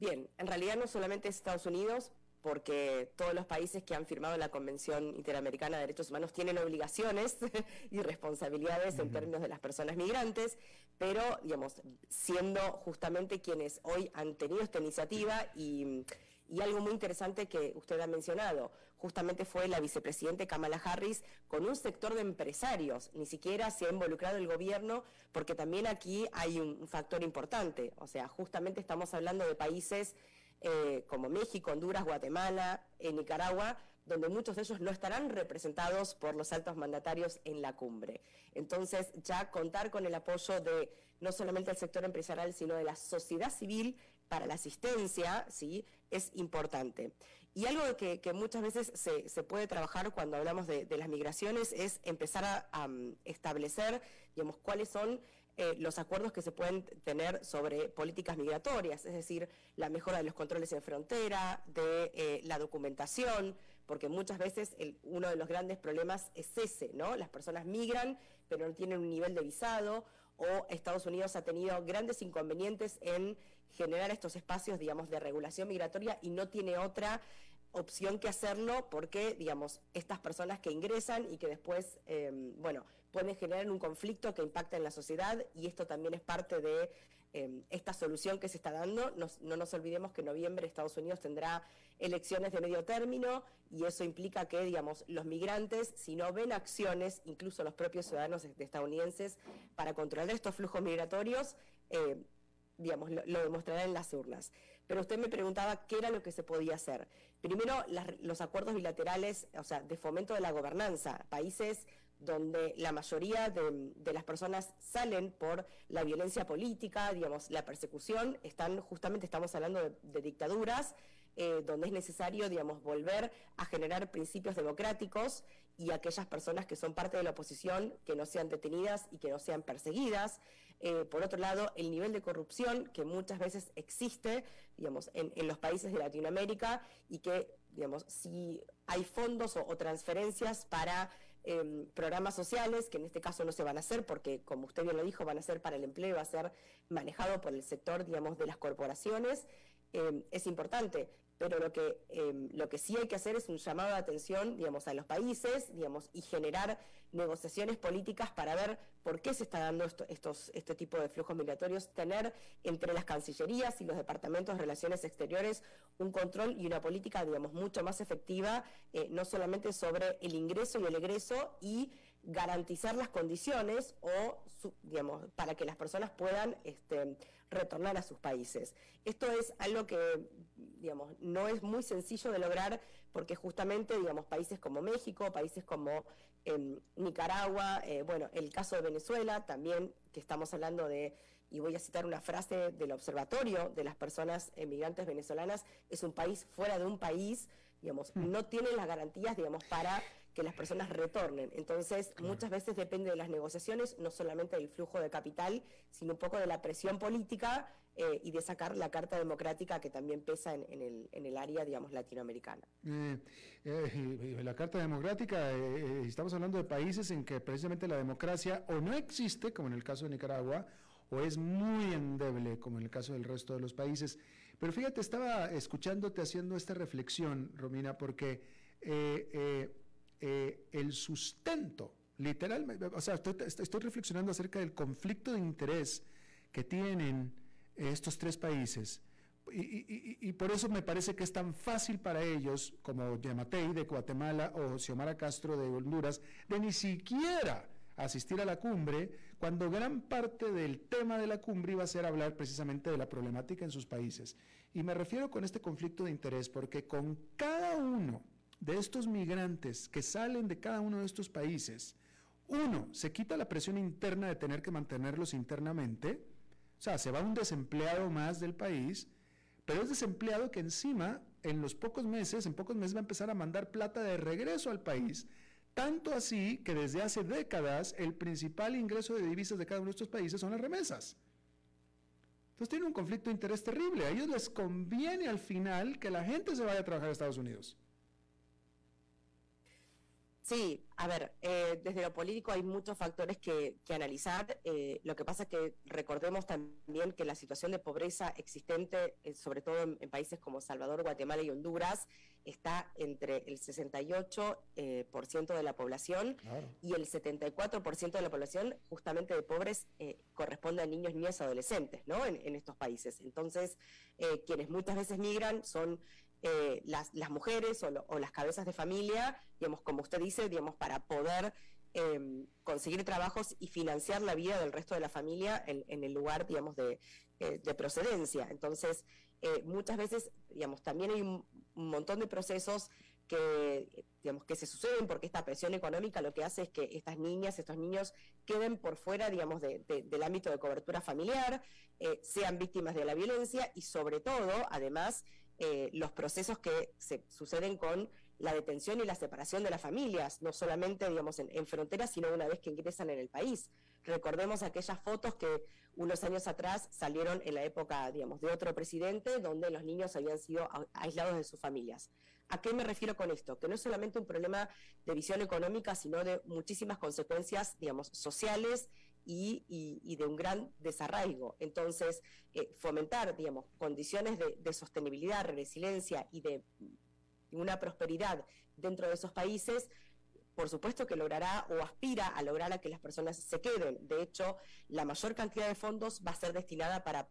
Bien, en realidad no solamente es Estados Unidos, porque todos los países que han firmado la Convención Interamericana de Derechos Humanos tienen obligaciones [laughs] y responsabilidades en términos de las personas migrantes, pero, digamos, siendo justamente quienes hoy han tenido esta iniciativa y, y algo muy interesante que usted ha mencionado, justamente fue la vicepresidente Kamala Harris con un sector de empresarios, ni siquiera se ha involucrado el gobierno, porque también aquí hay un factor importante, o sea, justamente estamos hablando de países eh, como México, Honduras, Guatemala, eh, Nicaragua, donde muchos de ellos no estarán representados por los altos mandatarios en la cumbre. Entonces, ya contar con el apoyo de no solamente el sector empresarial, sino de la sociedad civil para la asistencia, ¿sí? es importante. Y algo que, muchas veces se, puede trabajar cuando hablamos de, las migraciones es empezar a, establecer, digamos, cuáles son eh, los acuerdos que se pueden tener sobre políticas migratorias, es decir, la mejora de los controles en frontera, de eh, la documentación, porque muchas veces uno de los grandes problemas es ese, ¿no? Las personas migran, pero no tienen un nivel de visado, o Estados Unidos ha tenido grandes inconvenientes en generar estos espacios, digamos, de regulación migratoria y no tiene otra opción que hacerlo porque, digamos, estas personas que ingresan y que después, eh, bueno, pueden generar un conflicto que impacta en la sociedad y esto también es parte de em, esta solución que se está dando. no nos olvidemos que en noviembre Estados Unidos tendrá elecciones de medio término y eso implica que, digamos, los migrantes, si no ven acciones, incluso los propios ciudadanos estadounidenses, para controlar estos flujos migratorios, eh, digamos, lo, demostrarán en las urnas. Pero usted me preguntaba qué era lo que se podía hacer. Primero, los acuerdos bilaterales, o sea, de fomento de la gobernanza. Países donde la mayoría de, las personas salen por la violencia política, digamos, la persecución, están justamente estamos hablando de, dictaduras, eh, donde es necesario, digamos, volver a generar principios democráticos y aquellas personas que son parte de la oposición que no sean detenidas y que no sean perseguidas. Eh, por otro lado, el nivel de corrupción que muchas veces existe, digamos, en, los países de Latinoamérica y que, digamos, si hay fondos o transferencias para Em, programas sociales, que en este caso no se van a hacer porque, como usted bien lo dijo, van a ser para el empleo, va a ser manejado por el sector, digamos, de las corporaciones. Em, es importante, pero lo que, em, lo que sí hay que hacer es un llamado de atención, digamos, a los países, digamos, y generar negociaciones políticas para ver por qué se está dando estos, este tipo de flujos migratorios, tener entre las cancillerías y los departamentos de relaciones exteriores un control y una política, digamos, mucho más efectiva, eh, no solamente sobre el ingreso y el egreso y garantizar las condiciones o, digamos, para que las personas puedan este, retornar a sus países. Esto es algo que, digamos, no es muy sencillo de lograr porque justamente, digamos, países como México, países como em, Nicaragua, eh, bueno, el caso de Venezuela también, que estamos hablando de, y voy a citar una frase del Observatorio de las Personas Emigrantes Venezolanas, es un país fuera de un país, digamos, hmm. no tienen las garantías, digamos, para que las personas retornen. Entonces, muchas veces depende de las negociaciones, no solamente del flujo de capital, sino un poco de la presión política eh, y de sacar la carta democrática que también pesa en, el, en el, área, digamos, latinoamericana. Eh, eh, la carta democrática, estamos hablando de países en que precisamente la democracia o no existe, como en el caso de Nicaragua, o es muy endeble, como en el caso del resto de los países. Pero fíjate, estaba escuchándote haciendo esta reflexión, Romina, porque eh, el sustento, literalmente, o sea, estoy, reflexionando acerca del conflicto de interés que tienen estos tres países. Y, por eso me parece que es tan fácil para ellos, como Yamatei de Guatemala o Xiomara Castro de Honduras, de ni siquiera asistir a la cumbre, cuando gran parte del tema de la cumbre iba a ser hablar precisamente de la problemática en sus países. Y me refiero con este conflicto de interés porque con cada uno de estos migrantes que salen de cada uno de estos países, uno, se quita la presión interna de tener que mantenerlos internamente, o sea, se va un desempleado más del país, pero es desempleado que encima, en los pocos meses, en pocos meses va a empezar a mandar plata de regreso al país, Tanto así que desde hace décadas el principal ingreso de divisas de cada uno de estos países son las remesas. Entonces tiene un conflicto de interés terrible. A ellos les conviene al final que la gente se vaya a trabajar a Estados Unidos. Sí, a ver, eh, desde lo político hay muchos factores que, analizar. Eh, lo que pasa es que recordemos también que la situación de pobreza existente, eh, sobre todo en, países como Salvador, Guatemala y Honduras, está entre el 68% por ciento de la población y el 74% de la población justamente de pobres corresponde a niños, niñas y adolescentes, ¿no? En, en estos países. Entonces, quienes muchas veces migran son eh, las, mujeres o, las cabezas de familia, digamos, como usted dice, digamos, para poder em, conseguir trabajos y financiar la vida del resto de la familia en, el lugar, digamos, de, eh, procedencia. Entonces, eh, muchas veces, digamos, también hay un, montón de procesos que, digamos, que se suceden porque esta presión económica lo que hace es que estas niñas, estos niños queden por fuera, digamos, del ámbito de cobertura familiar, sean víctimas de la violencia y sobre todo, además, eh, los procesos que se suceden con la detención y la separación de las familias, no solamente digamos en, fronteras, sino una vez que ingresan en el país. Recordemos aquellas fotos que unos años atrás salieron en la época, digamos, de otro presidente, donde los niños habían sido aislados de sus familias. ¿A qué me refiero con esto? Que no es solamente un problema de visión económica, sino de muchísimas consecuencias, digamos, sociales y, de un gran desarraigo. Entonces, eh, fomentar, digamos, condiciones de, sostenibilidad, resiliencia y de una prosperidad dentro de esos países, por supuesto que logrará o aspira a lograr a que las personas se queden. De hecho, la mayor cantidad de fondos va a ser destinada para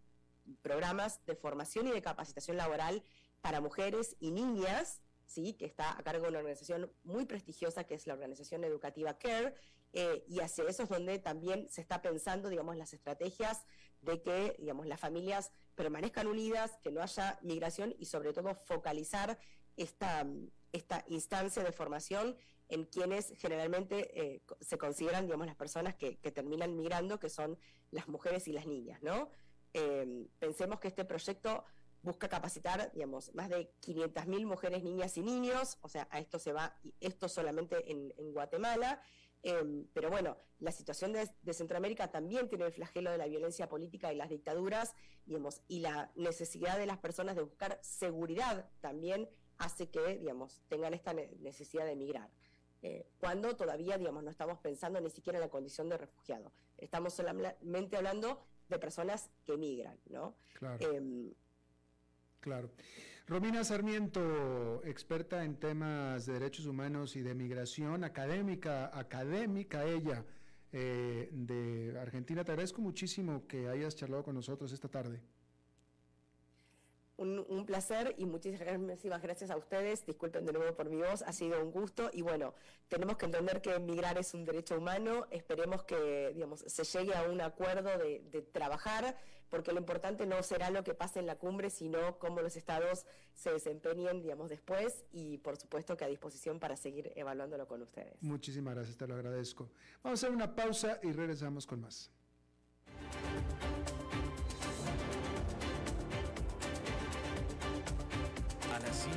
programas de formación y de capacitación laboral para mujeres y niñas, ¿sí? que está a cargo de una organización muy prestigiosa que es la organización educativa CARE, eh, y hacia eso es donde también se está pensando, digamos, las estrategias de que, digamos, las familias permanezcan unidas, que no haya migración y sobre todo focalizar esta, esta instancia de formación en quienes generalmente eh, se consideran, digamos, las personas que, terminan migrando, que son las mujeres y las niñas, ¿no? Eh, pensemos que este proyecto busca capacitar, digamos, más de 500.000 mujeres, niñas y niños, o sea, a esto se va, esto solamente en, en Guatemala, Em, pero bueno, la situación de, Centroamérica también tiene el flagelo de la violencia política y las dictaduras, digamos, y la necesidad de las personas de buscar seguridad también hace que, digamos, tengan esta necesidad de emigrar. Eh, cuando todavía, digamos, no estamos pensando ni siquiera en la condición de refugiado. Estamos solamente hablando de personas que emigran, ¿no? Claro. Em, claro. Romina Sarmiento, experta en temas de derechos humanos y de migración, académica, académica ella eh, de Argentina. Te agradezco muchísimo que hayas charlado con nosotros esta tarde un, placer y muchísimas gracias a ustedes. Disculpen de nuevo por mi voz, ha sido un gusto y bueno, tenemos que entender que emigrar es un derecho humano. Esperemos que digamos, se llegue a un acuerdo de, trabajar, porque lo importante no será lo que pase en la cumbre, sino cómo los estados se desempeñen digamos, después y por supuesto que a disposición para seguir evaluándolo con ustedes. Muchísimas gracias, te lo agradezco. Vamos a hacer una pausa y regresamos con más.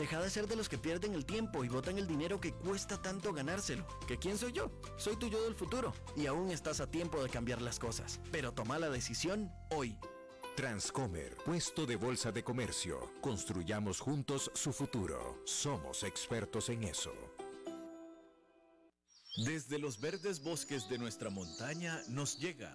Deja de ser de los que pierden el tiempo y botan el dinero que cuesta tanto ganárselo. ¿Que quién soy yo? Soy tu yo del futuro y aún estás a tiempo de cambiar las cosas. Pero toma la decisión hoy. Transcomer, puesto de bolsa de comercio. Construyamos juntos su futuro. Somos expertos en eso. Desde los verdes bosques de nuestra montaña nos llega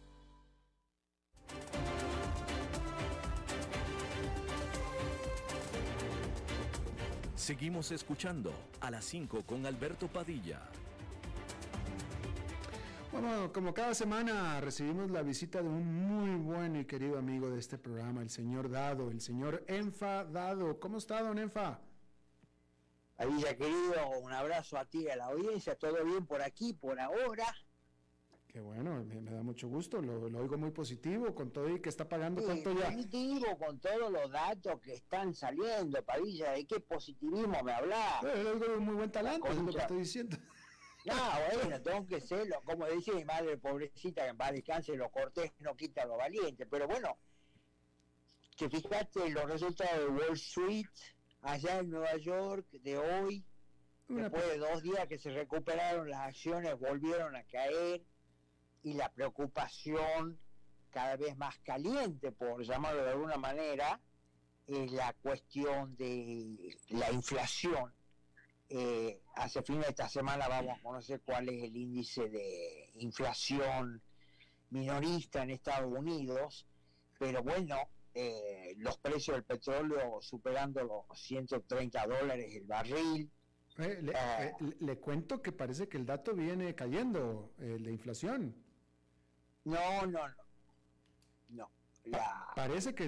Seguimos escuchando a las 5 con Alberto Padilla. Bueno, como cada semana recibimos la visita de un muy buen y querido amigo de este programa, el señor Dado, el señor Enfa Dado. ¿Cómo está, don Enfa? Padilla querido, un abrazo a ti y a la audiencia, todo bien por aquí, por ahora. Qué bueno, me, da mucho gusto, lo, oigo muy positivo con todo y que está pagando cuánto ya. Positivo con todos los datos que están saliendo, Padilla, ¿de qué positivismo me hablas? Pero oigo de muy buen talento, es lo que estoy diciendo. No, bueno, tengo que serlo, como dice mi madre pobrecita, que en paz descanse, lo cortés no quita lo valiente, pero bueno, que fíjate los resultados de Wall Street, allá en Nueva York de hoy, después de dos días que se recuperaron las acciones, volvieron a caer y la preocupación cada vez más caliente, por llamarlo de alguna manera, es la cuestión de la inflación. Eh, hace fin de esta semana vamos a conocer cuál es el índice de inflación minorista en Estados Unidos, pero bueno, eh, los precios del petróleo superando los 130 dólares el barril. Eh, eh, le, cuento que parece que el dato viene cayendo, la inflación. No, no, no. No. parece que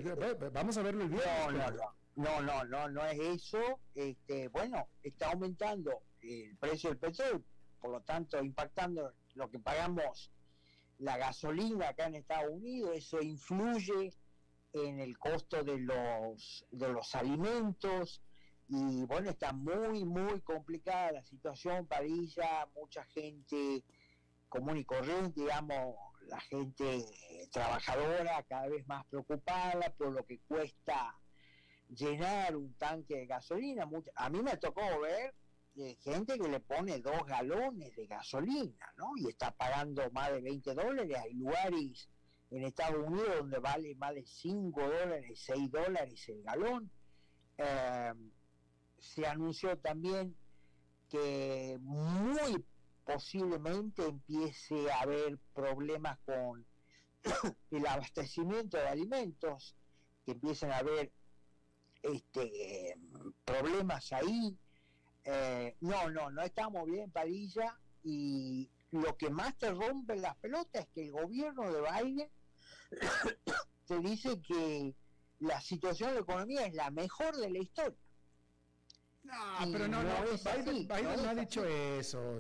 vamos a verlo el viernes. No, no, no. No, no, no, no es eso. Este, bueno, está aumentando el precio del petróleo, por lo tanto impactando lo que pagamos la gasolina acá en Estados Unidos, eso influye en el costo de los, de los alimentos y bueno, está muy, muy complicada la situación, Padilla, mucha gente común y corriente, digamos, la gente trabajadora cada vez más preocupada por lo que cuesta llenar un tanque de gasolina. A mí me tocó ver eh, gente que le pone dos galones de gasolina, ¿no? Y está pagando más de 20 dólares. Hay lugares en Estados Unidos donde vale más de 5 dólares, 6 dólares el galón. Eh, se anunció también que muy posiblemente empiece a haber problemas con [coughs] el abastecimiento de alimentos, que empiecen a haber este, problemas ahí. Eh, no, no, no estamos bien, Padilla, y lo que más te rompe las pelotas es que el gobierno de Biden [coughs] te dice que la situación de la economía es la mejor de la historia. No, pero no, no, Biden, no, ha dicho eso.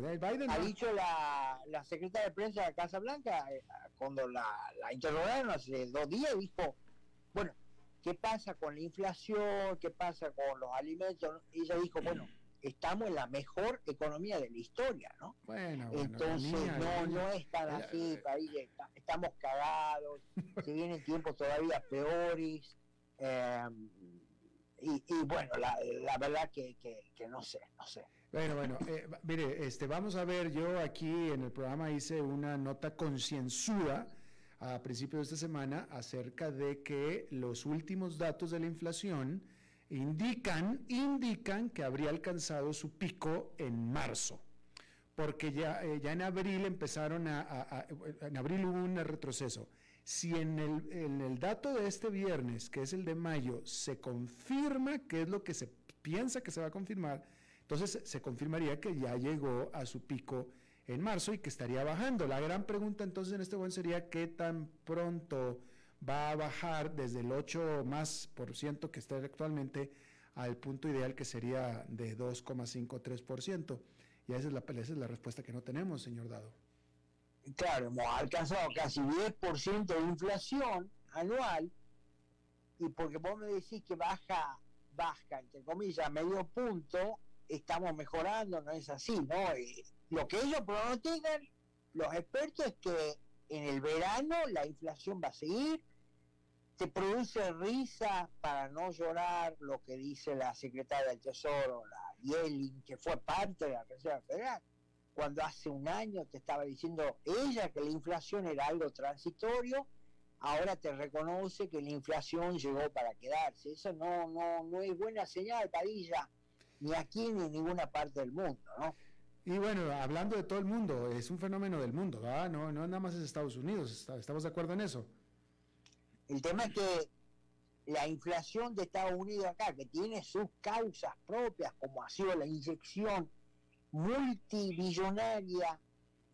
ha dicho la, la secretaria de prensa de Casa Blanca, eh, cuando la, la interrogaron hace dos días, dijo, bueno, ¿qué pasa con la inflación? ¿Qué pasa con los alimentos? Y ella dijo, bueno, estamos en la mejor economía de la historia, ¿no? Bueno, Entonces, no, no es tan así, país, estamos cagados, [laughs] se vienen tiempos todavía peores, y, bueno, la, verdad que, no sé, no sé. Bueno, bueno, eh, mire, este, vamos a ver, yo aquí en el programa hice una nota concienzuda a principios de esta semana acerca de que los últimos datos de la inflación indican, indican que habría alcanzado su pico en marzo, porque ya, eh, ya en abril empezaron a, en abril hubo un retroceso. Si en el, en el dato de este viernes, que es el de mayo, se confirma que es lo que se piensa que se va a confirmar, entonces se confirmaría que ya llegó a su pico en marzo y que estaría bajando. La gran pregunta entonces en este momento sería qué tan pronto va a bajar desde el 8 más por ciento que está actualmente al punto ideal que sería de 2,53%. Y esa es, la, esa es la respuesta que no tenemos, señor Dado. Claro, hemos alcanzado casi 10% de inflación anual y porque vos me decís que baja, baja, entre comillas, medio punto, estamos mejorando, no es así, ¿no? lo que ellos pronostican, los expertos, es que en el verano la inflación va a seguir, te produce risa para no llorar lo que dice la secretaria del Tesoro, la Yellen, que fue parte de la Reserva Federal, cuando hace un año te estaba diciendo ella que la inflación era algo transitorio, ahora te reconoce que la inflación llegó para quedarse. Eso no, no, no es buena señal, Padilla. ni aquí ni en ninguna parte del mundo, ¿no? Y bueno, hablando de todo el mundo, es un fenómeno del mundo, ¿verdad? No, no nada más es Estados Unidos, ¿estamos de acuerdo en eso? El tema es que la inflación de Estados Unidos acá, que tiene sus causas propias, como ha sido la inyección multibillonaria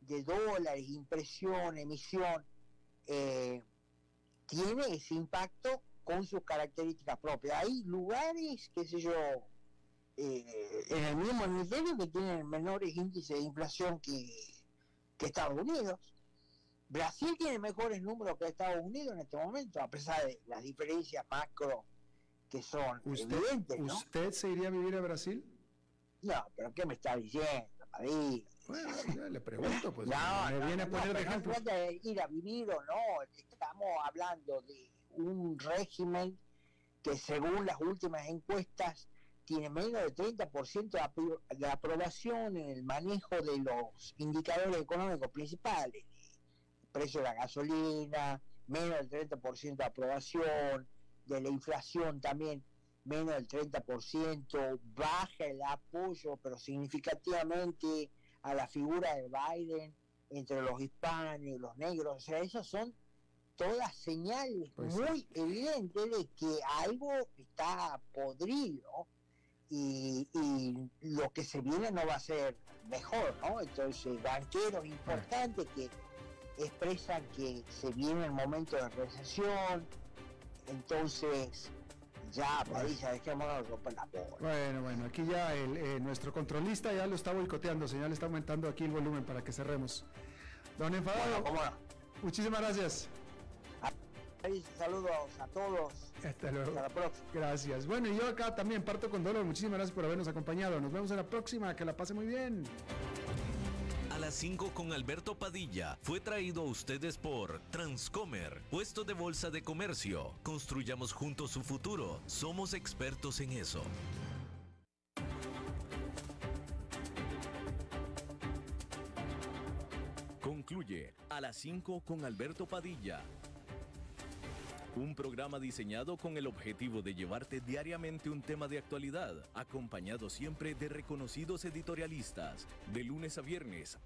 de dólares, impresión, emisión, eh, tiene ese impacto con sus características propias. Hay lugares, qué sé yo, eh, en el mismo hemisferio que tienen menores índices de inflación que, que Estados Unidos. Brasil tiene mejores números que Estados Unidos en este momento, a pesar de las diferencias macro que son ¿Usted, evidentes. ¿no? ¿Usted se iría a vivir a Brasil? No, pero ¿qué me está diciendo, Padilla? Bueno, ya le pregunto, pues No, me no, viene a no, poner de no ejemplo. trata de ir a vivir o no, estamos hablando de un régimen que según las últimas encuestas tiene menos del 30% de, apro- de aprobación en el manejo de los indicadores económicos principales, precio de la gasolina, menos del 30% de aprobación, de la inflación también menos del 30%, baja el apoyo, pero significativamente a la figura de Biden entre los hispanos y los negros. O sea, esas son todas señales Pues- muy evidentes de que algo está podrido y, y lo que se viene no va a ser mejor, ¿no? Entonces, banqueros importantes que expresan que se viene el momento de recesión, entonces ya, Padilla, dejémonos romper la bola. Bueno, bueno, aquí ya el, eh, nuestro controlista ya lo está boicoteando, señor, le está aumentando aquí el volumen para que cerremos. Don Enfadado, Bueno, muchísimas gracias. Saludos a todos. Hasta luego. Hasta la próxima. Gracias. Bueno, y yo acá también parto con dolor. Muchísimas gracias por habernos acompañado. Nos vemos en la próxima. Que la pase muy bien. A las 5 con Alberto Padilla fue traído a ustedes por Transcomer, puesto de bolsa de comercio. Construyamos juntos su futuro. Somos expertos en eso. Concluye a las 5 con Alberto Padilla. Un programa diseñado con el objetivo de llevarte diariamente un tema de actualidad, acompañado siempre de reconocidos editorialistas, de lunes a viernes